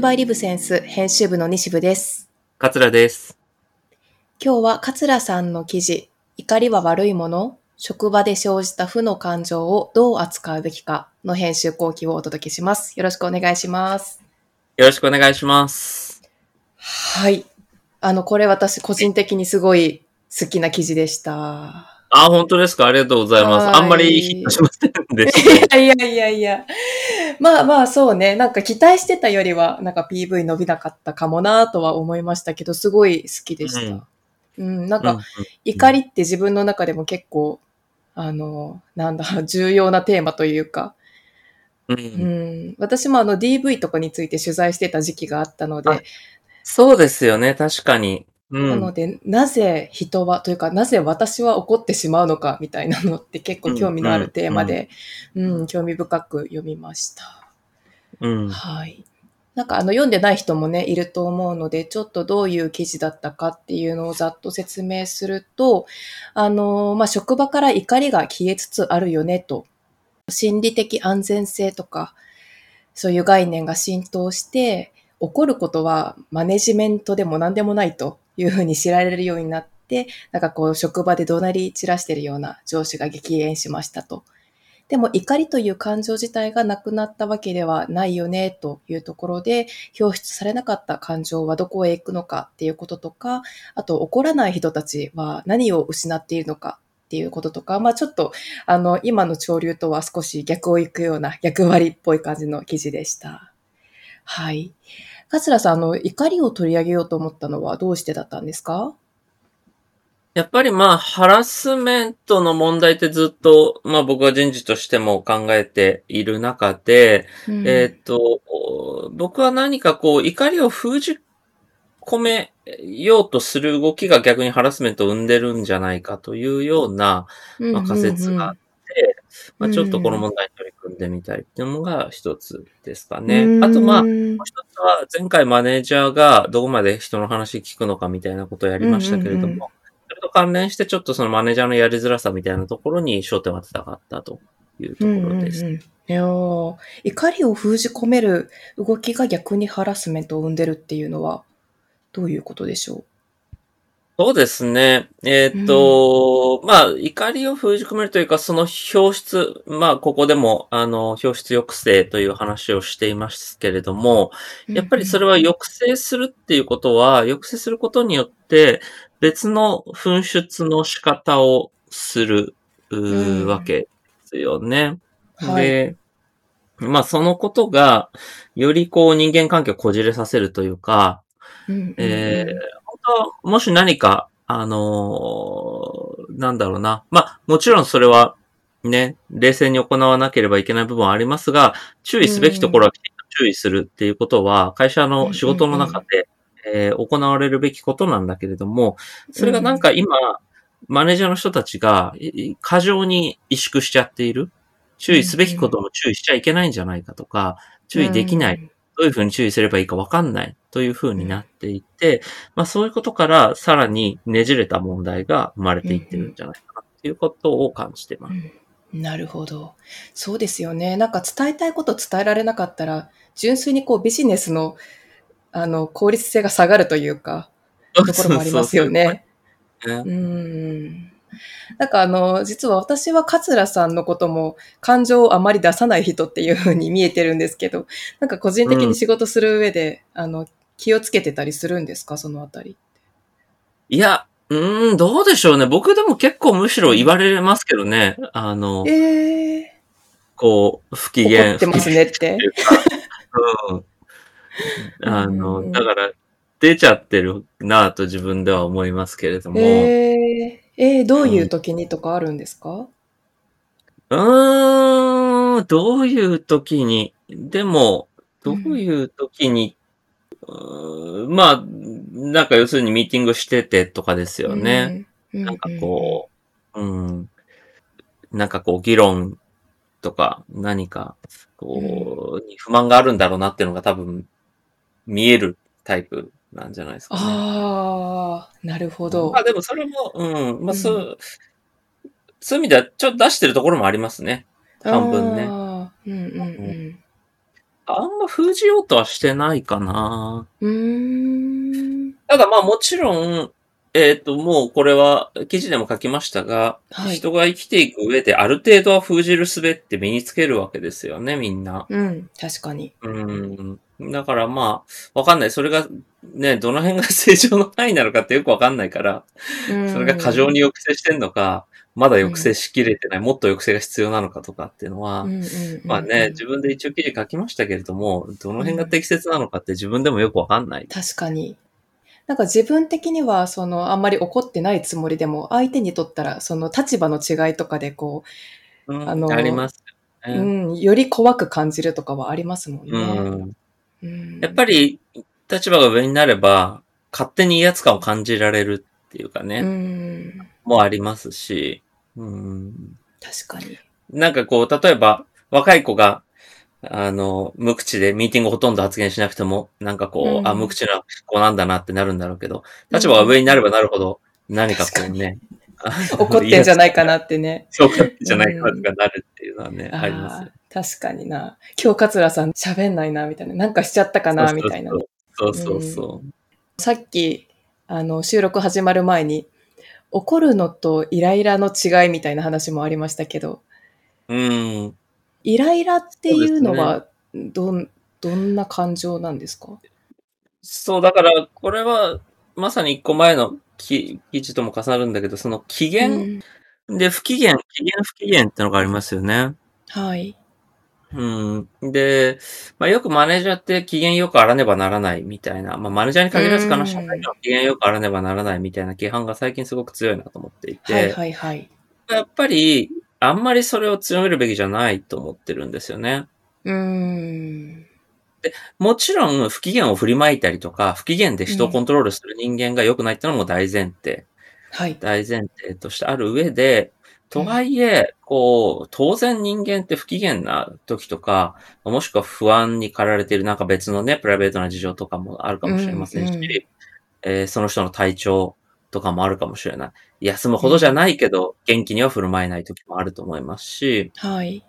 ルバイリブセンス編集部の西部です。桂です。今日は桂さんの記事、怒りは悪いもの職場で生じた負の感情をどう扱うべきかの編集後期をお届けします。よろしくお願いします。よろしくお願いします。はい。あの、これ私個人的にすごい好きな記事でした。あ、本当ですか？ありがとうございます。はいあんまりヒットしませんでした。いやいやいやいや。まあまあそうね。なんか期待してたよりは、なんか PV 伸びなかったかもなとは思いましたけど、すごい好きでした。うん、なんか、うん怒りって自分の中でも結構、あの、なんだ、重要なテーマというか、うんうん、私もあの DV とかについて取材してた時期があったのあで、そうですよね、確かに。うなのん。で、なぜ人は、というか、なぜ私は怒ってしまうのかみたいなのって結構興味のあるテーマで、うん、興味深く読みました。うん。はい。なんかあの読んでない人もね、いると思うので、ちょっとどういう記事だったかっていうのをざっと説明すると、あの、まあ、職場から怒りが消えつつあるよねと、心理的安全性とか、そういう概念が浸透して、怒ることはマネジメントでも何でもないというふうに知られるようになって、なんかこう職場で怒鳴り散らしてるような上司が激減しましたと。でも怒りという感情自体がなくなったわけではないよねというところで、表出されなかった感情はどこへ行くのかっていうこととか、あと怒らない人たちは何を失っているのかっていうこととか、まあちょっとあの今の潮流とは少し逆を行くような逆割っぽい感じの記事でした。はい。桂さん、あの怒りを取り上げようと思ったのはどうしてだったんですか？やっぱりまあ、ハラスメントの問題ってずっと、まあ僕は人事としても考えている中で、えーっと、僕は何かこう、怒りを封じ込めようとする動きが逆にハラスメントを生んでるんじゃないかというような、まあ、仮説があって、まあ、ちょっとこの問題に取り組んでみたいっていうのが一つですかね。あとまあ、もう一つは前回マネージャーがどこまで人の話聞くのかみたいなことをやりましたけれども、うんうんうん。それと関連してちょっとそのマネージャーのやりづらさみたいなところに焦点を当てたかったというところです。うんうんうん。いやー怒りを封じ込める動きが逆にハラスメントを生んでるっていうのはどういうことでしょそうですね。えーっと、まあ、怒りを封じ込めるというか、その表出、まあ、ここでも、あの、表出抑制という話をしていますけれども、うやっぱりそれは抑制するっていうことは、抑制することによって、別の噴出の仕方をする、うーうん。わけですよね。はい。で、まあ、そのことが、よりこう人間関係をこじれさせるというか、うんうんうん。えーもし何か、あのーなんだろうな。まあ、もちろんそれは、ね、冷静に行わなければいけない部分はありますが、注意すべきところはきちんと注意するっていうことは、会社の仕事の中で、えー行われるべきことなんだけれども、それがなんか今、マネージャーの人たちが、い過剰に萎縮しちゃっている。注意すべきことも注意しちゃいけないんじゃないかとか、注意できない。。どういうふうに注意すればいいかわかんないというふうになっていて、まあそういうことからさらにねじれた問題が生まれていってるんじゃないかなっていうことを感じてます。うんなるほど。そうですよね。なんか伝えたいこと伝えられなかったら、純粋にこうビジネスの、あの、効率性が下がるというか、ところもありますよ。ねうん。なんかあの、実は私は桂さんのことも感情をあまり出さない人っていう風に見えてるんですけど、なんか個人的に仕事する上で、あの、気をつけてたりするんですか？そのあたり。いや、うーん、どうでしょうね。僕でも結構むしろ言われますけどね。あの、ええこう、不機ー、嫌。怒ってますねってうん。あうんの、だから、出ちゃってるなぁと自分では思いますけれども。えええー、どういう時にとかあるんですか、うーん、どういう時に、でも、どういう時に、うーんまあ、なんか要するにミーティングしててとかですよね。うん。なんかこう、うん、なんかこう議論とか何か、こう、に不満があるんだろうなっていうのが多分見えるタイプなんじゃないですかね。ああ、なるほど。まあでもそれも、うん、まあそう、そういう意味ではちょっと出してるところもありますね。半分ね。あーうんうんうん。あんま封じようとはしてないかな。うーん。ただまあもちろん、えっ、と、もうこれは記事でも書きましたが、はい人が生きていく上である程度は封じる術って身につけるわけですよね、みんな。うん。確かに。うん。だからまあ、わかんない。それがね、どの辺が正常の範囲なのかってよくわかんないから、うんそれが過剰に抑制してんのか、まだ抑制しきれてない、もっと抑制が必要なのかとかっていうのは、うんうんうんうんまあね、自分で一応記事書きましたけれども、どの辺が適切なのかって自分でもよくわかんない。確かに。なんか自分的には、その、あんまり怒ってないつもりでも、相手にとったら、その立場の違いとかで、こうんあのありますね。うん、より怖く感じるとかはありますもんね。うんうんやっぱり、立場が上になれば、勝手に威圧感を感じられるっていうかね、うん、もありますし、うん、確かに。なんかこう、例えば、若い子が、あの、無口でミーティングほとんど発言しなくても、なんかこう、うんあ、無口な子なんだなってなるんだろうけど、立場が上になればなるほど、何かこうね、怒ってんじゃないかな。なってね。そう怒ってんじゃないかなとかなるっていうのはね、あります確かにな。今日桂さん喋んないな、みたいな。なんかしちゃったかな、みたいな。そうそうそう。さっき、あの、収録始まる前に、怒るのとイライラの違いみたいな話もありましたけど、うん。イライラっていうのは、どん、どんな感情なんですか？そう、だから、これは、まさに一個前の記記事とも重なるんだけど、その機嫌、うんで不機嫌、機嫌不機嫌ってのがありますよね。はい。うん。で、まあよくマネージャーって機嫌よくあらねばならないみたいな、まあマネージャーに限らずかな、うん社会の機嫌よくあらねばならないみたいな規範が最近すごく強いなと思っていて、はいはいはい。やっぱり、あんまりそれを強めるべきじゃないと思ってるんですよね。うーん。もちろん不機嫌を振りまいたりとか、不機嫌で人をコントロールする人間が良くないってのも大前提。はい。大前提としてある上で、とはいえ、こう、当然人間って不機嫌な時とか、もしくは不安に駆られているなんか別のね、プライベートな事情とかもあるかもしれませんし、うんうんえーその人の体調とかもあるかもしれない。休むほどじゃないけど、元気には振る舞えない時もあると思いますし、はい。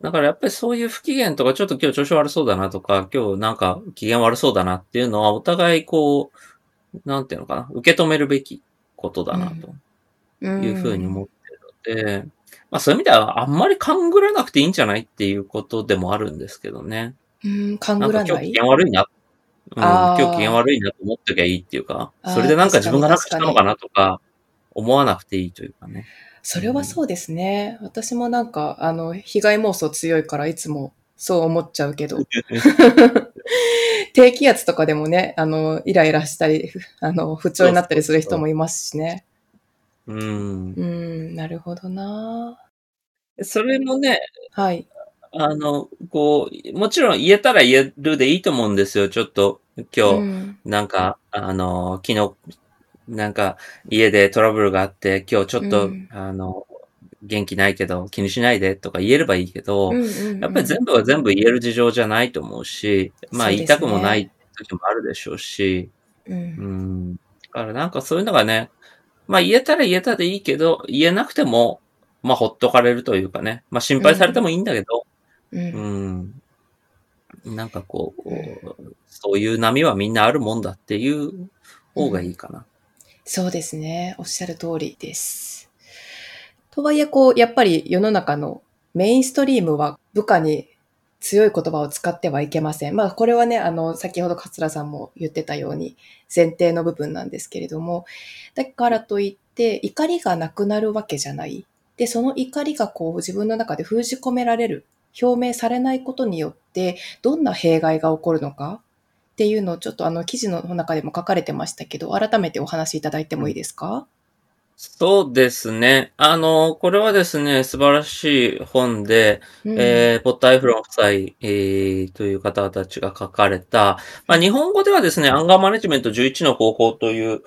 だからやっぱりそういう不機嫌とか、ちょっと今日調子悪そうだなとか、今日なんか機嫌悪そうだなっていうのは、お互いこう、なんていうのかな、受け止めるべきことだなと。うんいうふうに思ってるので、まあそういう意味ではあんまり勘ぐらなくていいんじゃないっていうことでもあるんですけどね。うん、勘なんぐらない？か今日機嫌悪いな。うん、今日機嫌悪いなと思っときゃいいっていうか、それでなんか自分がなくしたのかなとか、思わなくていいというかね。それはそうですね。私もなんか、あの、被害妄想強いからいつもそう思っちゃうけど、低気圧とかでもね、あの、イライラしたり、あの、不調になったりする人もいますしね。うん。うん、なるほどなそれもね、はい。あの、こう、もちろん言えたら言えるでいいと思うんですよ。ちょっと、今日、うん。なんか、あの、昨日、なんか、家でトラブルがあって、今日ちょっと、うん。あの、元気ないけど、気にしないでとか言えればいいけど、うんうんうんやっぱり全部は全部言える事情じゃないと思うし、まあ言いたくもない時もあるでしょうし、うん。うん。だからなんかそういうのがね、まあ言えたら言えたでいいけど、言えなくても、まあほっとかれるというかね、まあ心配されてもいいんだけど、うんうん。なんかこう、そういう波はみんなあるもんだっていう方がいいかな。そうですね。おっしゃる通りです。とはいえ、こう、やっぱり世の中のメインストリームは部下に強い言葉を使ってはいけません。まあ、これはね、あの、先ほど桂さんも言ってたように前提の部分なんですけれども、だからといって怒りがなくなるわけじゃない。で、その怒りがこう自分の中で封じ込められる、表明されないことによって、どんな弊害が起こるのか？っていうのをちょっとあの記事の中でも書かれてましたけど、改めてお話しいただいてもいいですか、そうですね。あの、これはですね、素晴らしい本で、うんえー、ポッター・エフロン夫妻、えー、という方たちが書かれた、まあ、日本語ではですね、アンガーマネジメント11の方法という、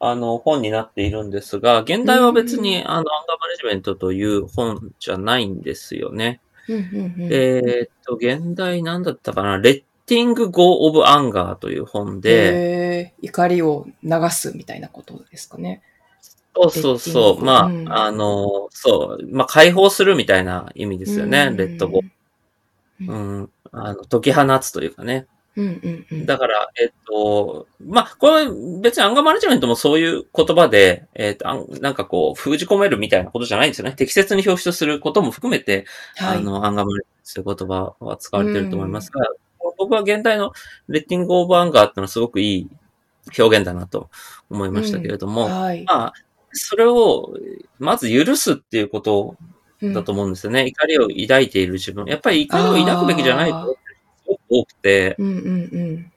あの、本になっているんですが、原題は別に、あの、アンガーマネジメントという本じゃないんですよね。うんうんうん。えーっと、原題なんだったかな、 Letting Go of Anger という本で、へー怒りを流すみたいなことですかね。そうそうそう、まあ、うん。あの、そう、まあ、解放するみたいな意味ですよね、 let go。うん。うん。あの、解き放つというかね。うんうんうん。だから、えっと、まあ、これ別にアンガーマネジメントもそういう言葉で、えっと、なんかこう、封じ込めるみたいなことじゃないんですよね。適切に表出することも含めて、はい。あの、アンガーマネジメントという言葉は使われてると思いますが、僕は現代のレッティングオブアンガーっていうのはすごくいい表現だなと思いましたけれども、はい。まあ、それを、まず許すっていうことうんだと思うんですよね。怒りを抱いている自分。やっぱり怒りを抱くべきじゃないと多くて、うんうん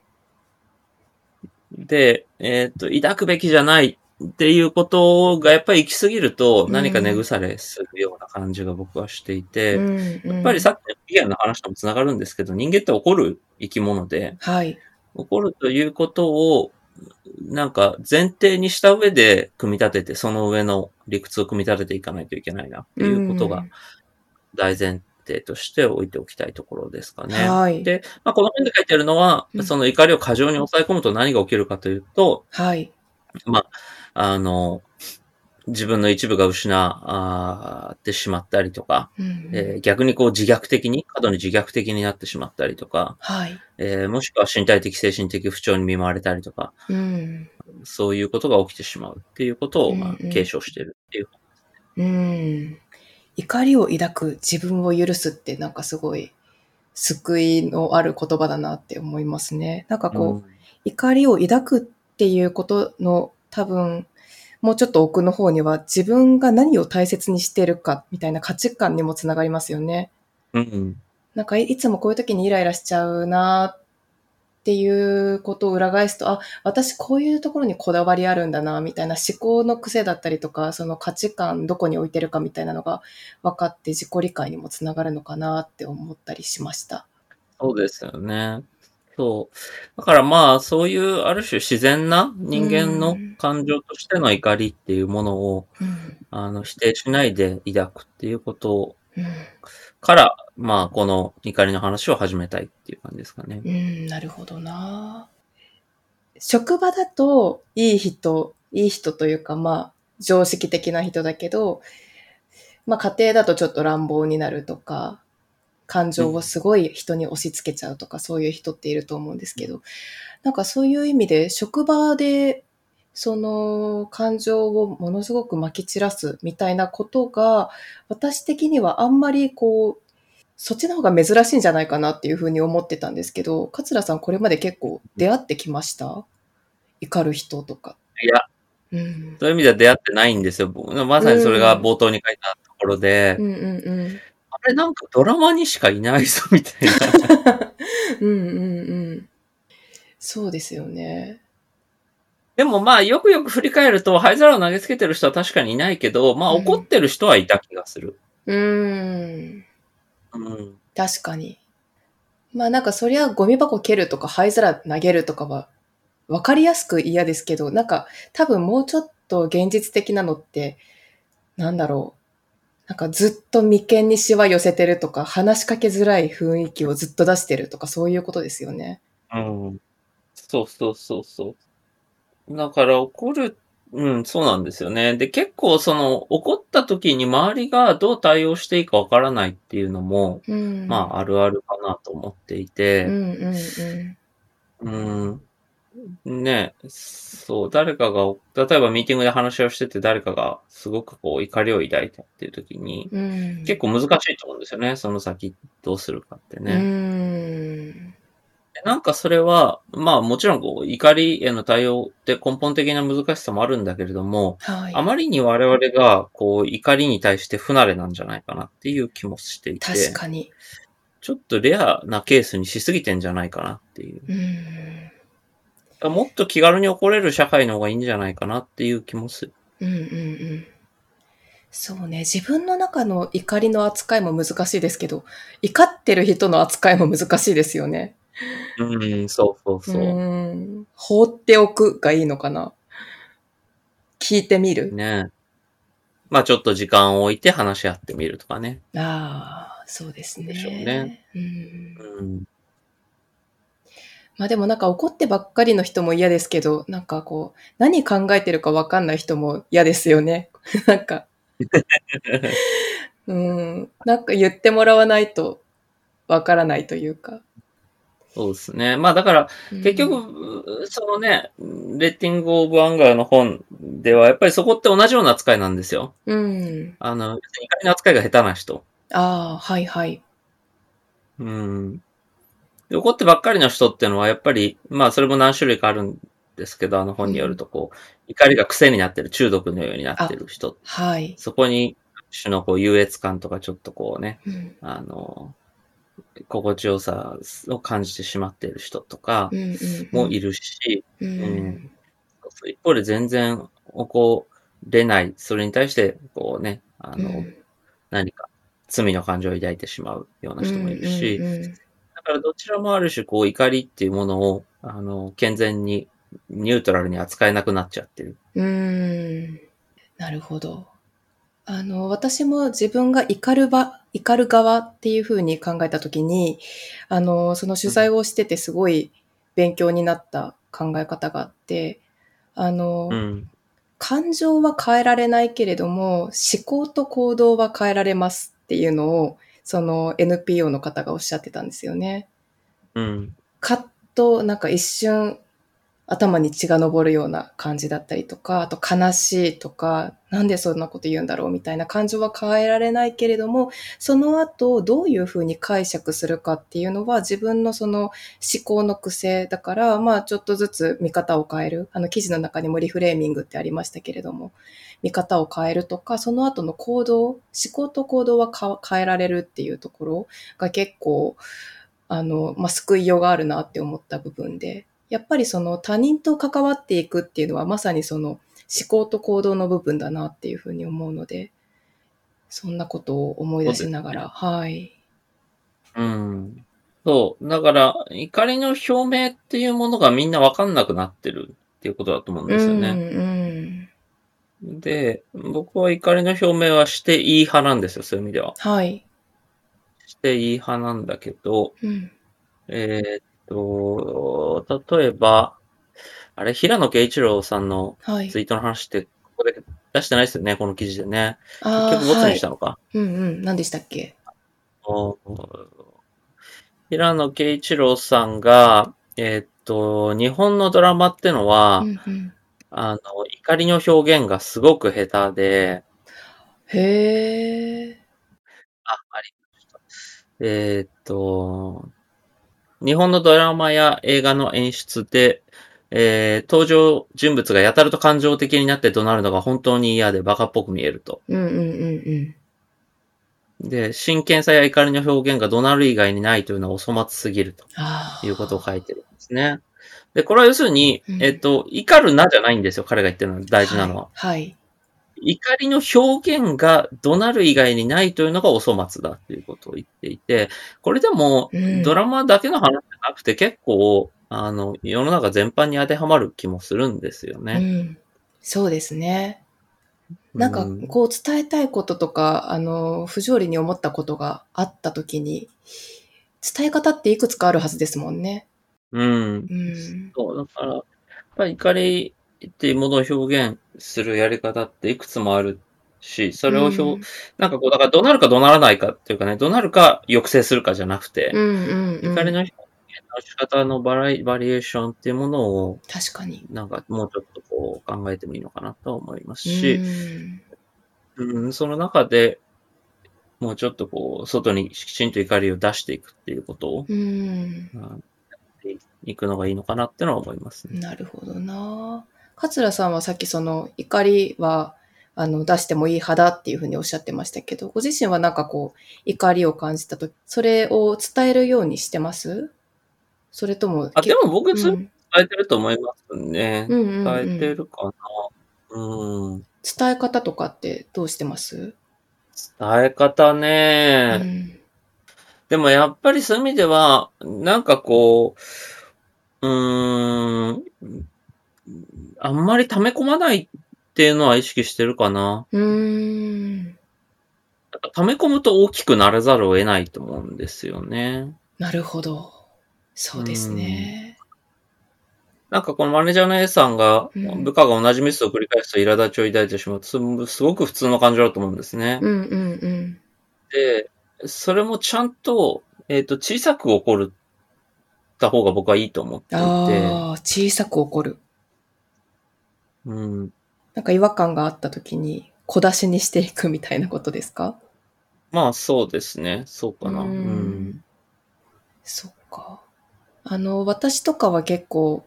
うん。で、えっ、と、抱くべきじゃないっていうことがやっぱり行き過ぎるとうん何か根腐れするような感じが僕はしていて、うんうんやっぱりさっきのフィギュアの話ともつながるんですけど、人間って怒る生き物で、はい。怒るということを、なんか前提にした上で組み立てて、その上の理屈を組み立てていかないといけないなっていうことが大前提として置いておきたいところですかね。はいで、まあ、この本で書いてあるのは、うんその怒りを過剰に抑え込むと何が起きるかというと、はい。あの、自分の一部が失あってしまったりとか、うんうんえー逆にこう自虐的に、過度に自虐的になってしまったりとか、はい。えーもしくは身体的、精神的不調に見舞われたりとか、うん。そういうことが起きてしまうっていうことを、まあ継承しているっていう。うん。怒りを抱く自分を許すってなんかすごい救いのある言葉だなって思いますね。なんかこう、怒りを抱くっていうことの多分、もうちょっと奥の方には自分が何を大切にしてるかみたいな価値観にもつながりますよね。うん。うん。なんかいいつもこういう時にイライラしちゃうなっていうことを裏返すと、あ、私こういうところにこだわりあるんだな、みたいな思考の癖だったりとか、その価値観どこに置いてるかみたいなのが分かって自己理解にもつながるのかなって思ったりしました。そうですよね。そう。だからまあ、そういうある種自然な人間の感情としての怒りっていうものを、うん。あの、否定しないで抱くっていうことうんから、まあ、この怒りの話を始めたいっていう感じですかね。うん、なるほどな。職場だと、いい人、いい人というか、まあ、常識的な人だけど、まあ、家庭だとちょっと乱暴になるとか、感情をすごい人に押し付けちゃうとか、そういう人っていると思うんですけど、なんかそういう意味で、職場で、その感情をものすごく撒き散らすみたいなことが、私的にはあんまりこう、そっちの方が珍しいんじゃないかなっていうふうに思ってたんですけど、桂さんこれまで結構出会ってきました？怒る人とか。いや、うん。そういう意味では出会ってないんですよ。僕まさにそれが冒頭に書いたところで、うんうんうん。あれなんかドラマにしかいないぞみたいな。うんうんうん。そうですよね。でもまあ、よくよく振り返ると、灰皿を投げつけてる人は確かにいないけど、まあ、うん怒ってる人はいた気がする。うーん。うん。確かに。まあなんかそりゃゴミ箱蹴るとか灰皿投げるとかは分かりやすく嫌ですけど、なんか多分もうちょっと現実的なのって、なんだろう。なんかずっと眉間にシワ寄せてるとか、話しかけづらい雰囲気をずっと出してるとか、そういうことですよね。うん。そうそうそうそう。だから怒る、うん、そうなんですよね。で、結構その怒った時に周りがどう対応していいかわからないっていうのも、うん。まあ、あるあるかなと思っていて、うんうんうん。うん。ねそう、誰かが、例えばミーティングで話をしてて誰かがすごくこう怒りを抱いたっていう時に、うん。結構難しいと思うんですよね。その先どうするかってうね。ん。なんかそれは、まあもちろんこう怒りへの対応って根本的な難しさもあるんだけれども、はい。あまりに我々がこう怒りに対して不慣れなんじゃないかなっていう気もしていて、確かに。ちょっとレアなケースにしすぎてんじゃないかなっていう。うん。もっと気軽に怒れる社会の方がいいんじゃないかなっていう気もする。うんうんうん。そうね。自分の中の怒りの扱いも難しいですけど、怒ってる人の扱いも難しいですよね。うん、そうそうそう。ん。放っておくがいいのかな？聞いてみる？ねまあちょっと時間を置いて話し合ってみるとかね。ああ、そうですね。でしょうねうん。うん。まあでもなんか怒ってばっかりの人も嫌ですけど、なんかこう、何考えてるかわかんない人も嫌ですよね。なんか、うん。なんか言ってもらわないとわからないというか。そうですね。まあだから、うん結、局、そのね、 Letting of Anger の本では、やっぱりそこって同じような扱いなんですよ。うん。あの、怒りの扱いが下手な人。ああ、はいはい。うん。で怒ってばっかりの人っていうのは、やっぱり、まあそれも何種類かあるんですけど、あの本によると、こう、怒りが癖になってる、中毒のようになってる人。はい。そこに、種のこう優越感とかちょっとこうね、うん。あの、心地よさを感じてしまっている人とか。もいるし、一方で全然怒れない、それに対して、こうね、あの、うん何か罪の感情を抱いてしまうような人もいるし、だからどちらもある種、こう怒りっていうものを、あの、健全にニュートラルに扱えなくなっちゃってる。うーん。なるほど。あの、私も自分が怒る場、怒る側っていうふうに考えたときに、あの、その取材をしててすごい勉強になった考え方があって、あの、うん。感情は変えられないけれども、思考と行動は変えられますっていうのを、その NPO の方がおっしゃってたんですよね。うん。カッとなんか一瞬頭に血が昇るような感じだったりとか、あと悲しいとか、なんでそんなこと言うんだろうみたいな感情は変えられないけれども、その後どういうふうに解釈するかっていうのは自分のその思考の癖だから、まあちょっとずつ見方を変える。あの記事の中にもリフレーミングってありましたけれども、見方を変えるとか、その後の行動、思考と行動は変えられるっていうところが結構、あの、まあ、救いようがあるなって思った部分で、やっぱりその他人と関わっていくっていうのはまさにその思考と行動の部分だなっていうふうに思うので、そんなことを思い出しながら、はい。うん。そう。だから、怒りの表明っていうものがみんなわかんなくなってるっていうことだと思うんですようん、ね。うん。で、僕は怒りの表明はしていい派なんですよ、そういう意味では。はい。していい派なんだけど、うん。えーっと、例えば、あれ、平野啓一郎さんのはいツ。イートの話って、ここで出してないですよね、この記事でね。あ結局ボツはいにした。のか。うんうん。何でしたっけ？お平野啓一郎さんが、えーっと、日本のドラマってのは、うんうん。あの、怒りの表現がすごく下手で、へえ。あ、ありました。えーっと、日本のドラマや映画の演出で、えー登場人物がやたらと感情的になって怒鳴るのが本当に嫌でバカっぽく見えると。うんうんうんうん。で、真剣さや怒りの表現が怒鳴る以外にないというのはお粗末すぎると。いうことを書いてるんですね。で、これは要するに、うんえっと、怒るなじゃないんですよ、彼が言ってるのは大事なのは。はい。怒りの表現が怒鳴る以外にないというのがお粗末だっていうことを言っていて、これでもうんドラマだけの話じゃなくて結構、あの、世の中全般に当てはまる気もするんですようね。ん。そうですね。なんかうん、こう伝えたいこととか、あの、不条理に思ったことがあったときに、伝え方っていくつかあるはずですもんね。うん。うん。そう、だから、やっぱり怒りっていうものを表現するやり方っていくつもあるし、それを表、うんなんかこう、だから怒鳴るか怒鳴らないかっていうかね、怒鳴るか抑制するかじゃなくて、うんうんうん。怒りの表現の仕方のババリエーションっていうものを、確かに。なんかもうちょっとこう考えてもいいのかなと思いますうし、んうん、その中でもうちょっとこう、外にきちんと怒りを出していくっていうことを、うん。うんいくのがいいのかなってのは思いますね。なるほどな。桂さんはさっきその怒りはあの出してもいい派だっていうふうにおっしゃってましたけど、ご自身はなんかこう怒りを感じたとき、それを伝えるようにしてます？それとも、あ、でも僕伝えてると思いますね。うん伝えてるかな。うん。伝え方とかってどうしてます、伝え方うね。ん、でもやっぱりそういう意味では、なんかこう、うーん、あんまり溜め込まないっていうのは意識してるかな。うーん。溜め込むと大きくならざるを得ないと思うんですよね。なるほど。そうですね。なんかこのマネージャーの A さんが、うん部下が同じミスを繰り返すと苛立ちを抱いてしまうす。すごく普通の感情だと思うんですね。うんうんうん。で、それもちゃんと、えっ、と、小さく怒るた方が僕はいいと思っていて、ああ、小さく怒る。うん。なんか違和感があった時に小出しにしていくみたいなことですか？まあそうですね。そうかな。ううんん。そっか。あの、私とかは結構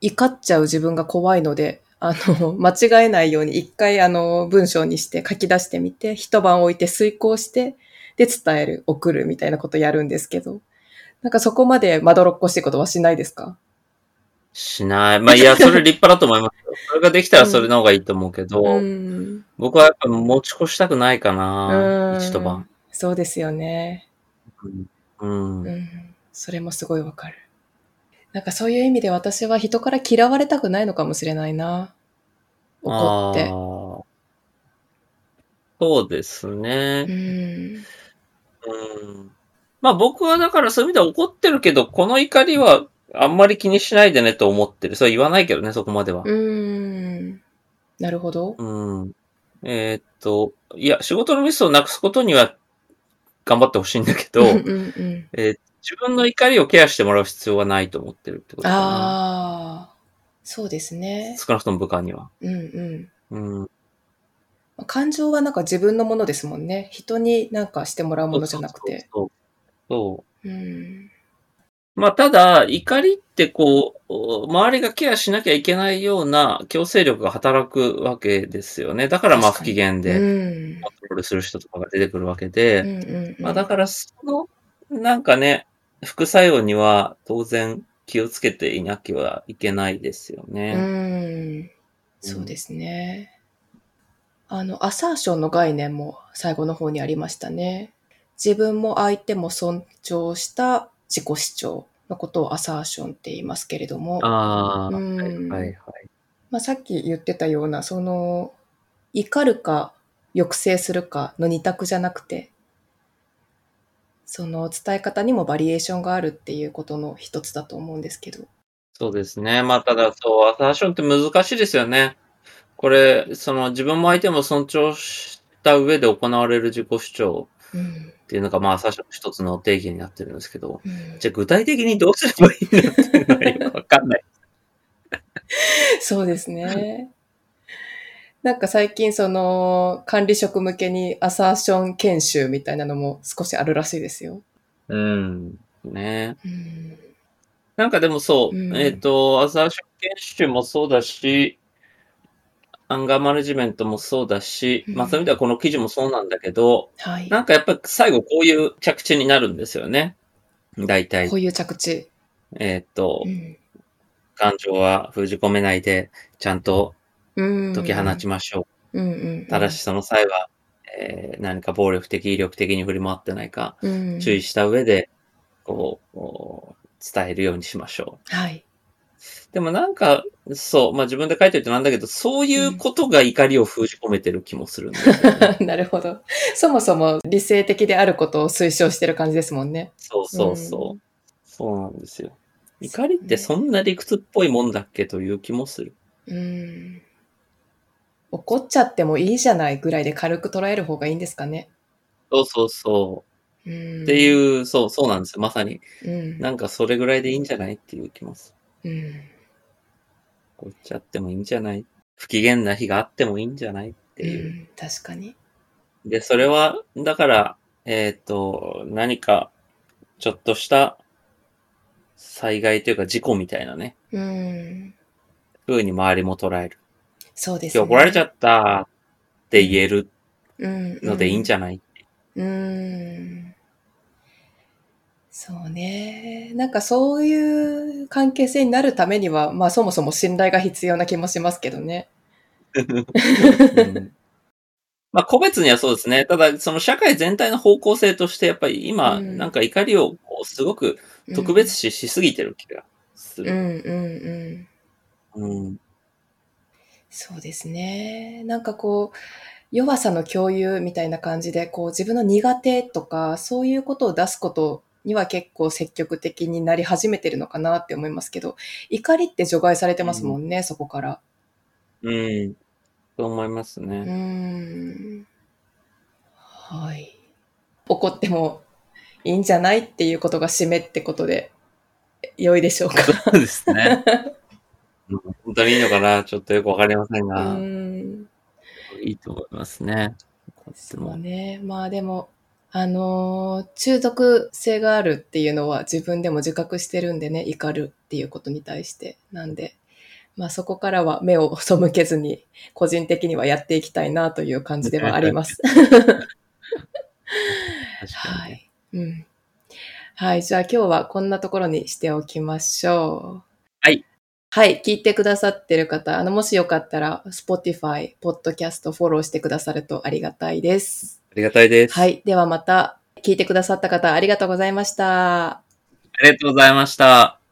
怒っちゃう自分が怖いので、あの、間違えないように一回あの文章にして書き出してみて、一晩置いて遂行して、で伝える、送るみたいなことやるんですけど、なんかそこまでまどろっこしいことはしないですか？しない。まあいや、それ立派だと思いますよ。それができたらそれの方がいいと思うけど、うん。僕はやっぱ持ち越したくないかな。うん一晩。そうですよね。うん。うんうん。それもすごいわかる。なんかそういう意味で私は人から嫌われたくないのかもしれないな。怒ってそうですねう。ん。うん。まあ僕はだからそういう意味では怒ってるけど、この怒りはあんまり気にしないでねと思ってる。それは言わないけどね、そこまでは。うん。なるほど。うん。えーっと、いや、仕事のミスをなくすことには頑張ってほしいんだけど、うんうんうん。えー自分の怒りをケアしてもらう必要はないと思ってるってことかな。ああ、そうですね。少なくとも部下には。うんうん。うん。感情はなんか自分のものですもんね。人になんかしてもらうものじゃなくて。そうそうそう。そううん。まあ、ただ、怒りってこう、周りがケアしなきゃいけないような強制力が働くわけですよね。だからまあ不機嫌でん。コントロールする人とかが出てくるわけで、うんうんうん。まあだからその、なんかね、副作用には当然気をつけていなきゃいけないですようね。ん。そうですね。あの、アサーションの概念も最後の方にありましたね。自分も相手も尊重した自己主張のことをアサーションって言いますけれども、うんはいはいはい。まあ、さっき言ってたような、その、怒るか抑制するかの二択じゃなくて、その伝え方にもバリエーションがあるっていうことの一つだと思うんですけど。そうですね。まあただそう、アサーションって難しいですよね。これ、その自分も相手も尊重した上で行われる自己主張うん。っていうのが、まあアサーションの一つの定義になってるんですけど、うんじゃあ具体的にどうすればいいんだっていうのはよくわかんない。そうですね。なんか最近その管理職向けにアサーション研修みたいなのも少しあるらしいですよ。うん。ねうん。なんかでもそう、うんえっ、と、アサーション研修もそうだし、アンガーマネジメントもそうだし、うんまあそういう意味ではこの記事もそうなんだけど、はい。なんかやっぱり最後こういう着地になるんですよね。大体こ。ういう着地。えっ、とう、ん。感情は封じ込めないで、ちゃんとうん。解き放ちましょうんうんうん。う。ただしその際は、えー何か暴力的、威力的に振り回ってないか、うん、注意した上で、こう伝えるようにしましょう。はい。でもなんか、そう、まあ自分で書いておいてなんだけど、そういうことが怒りを封じ込めてる気もするんですよね、なるほど。そもそも理性的であることを推奨してる感じですもんね。そうそうそう。うんそうなんですよ。怒りってそんな理屈っぽいもんだっけという気もする。うん。怒っちゃってもいいじゃないぐらいで軽く捉える方がいいんですかね。そうそうそう。うん。っていう、そう、そうなんですよ。まさに。うん。なんかそれぐらいでいいんじゃないっていう気もする。うん。怒っちゃってもいいんじゃない？不機嫌な日があってもいいんじゃないっていう。うん、確かに。で、それは、だから、えっ、と、何か、ちょっとした災害というか事故みたいなね、うん。風に周りも捉える。そうですね。怒られちゃったって言えるうん。のでいいんじゃゃない、うん。そうね。なんかそういう関係性になるためには、まあそもそも信頼が必要な気もしますけどね。うん まあ、個別にはそうですね。ただ、その社会全体の方向性として、やっぱり今、うんなんか怒りをこうすごく特別視しすぎてる気がすうん。うんる。うんうん。うん。そうですね。なんかこう、弱さの共有みたいな感じで、こう自分の苦手とか、そういうことを出すことには結構積極的になり始めてるのかなって思いますけど、怒りって除外されてますもんね、そこから。うん。そう思いますね。ん。はい。怒ってもいいんじゃないっていうことが締めってことで、良いでしょうか。そうですね。うん本当にいいのかな？ちょっとよくわかりませんうが、ん。いいと思いますね。そうもね。まあでも、あのー中毒性があるっていうのは自分でも自覚してるんでね、怒るっていうことに対して。なんで、まあそこからは目を背けずに、個人的にはやっていきたいなという感じではあります。はい。うん。はい。じゃあ今日はこんなところにしておきましょう。はい。はい。聞いてくださってる方、あの、もしよかったら、Spotify、Podcast フォローしてくださるとありがたいです。ありがたいです。はい。ではまた、聞いてくださった方、ありがとうございました。ありがとうございました。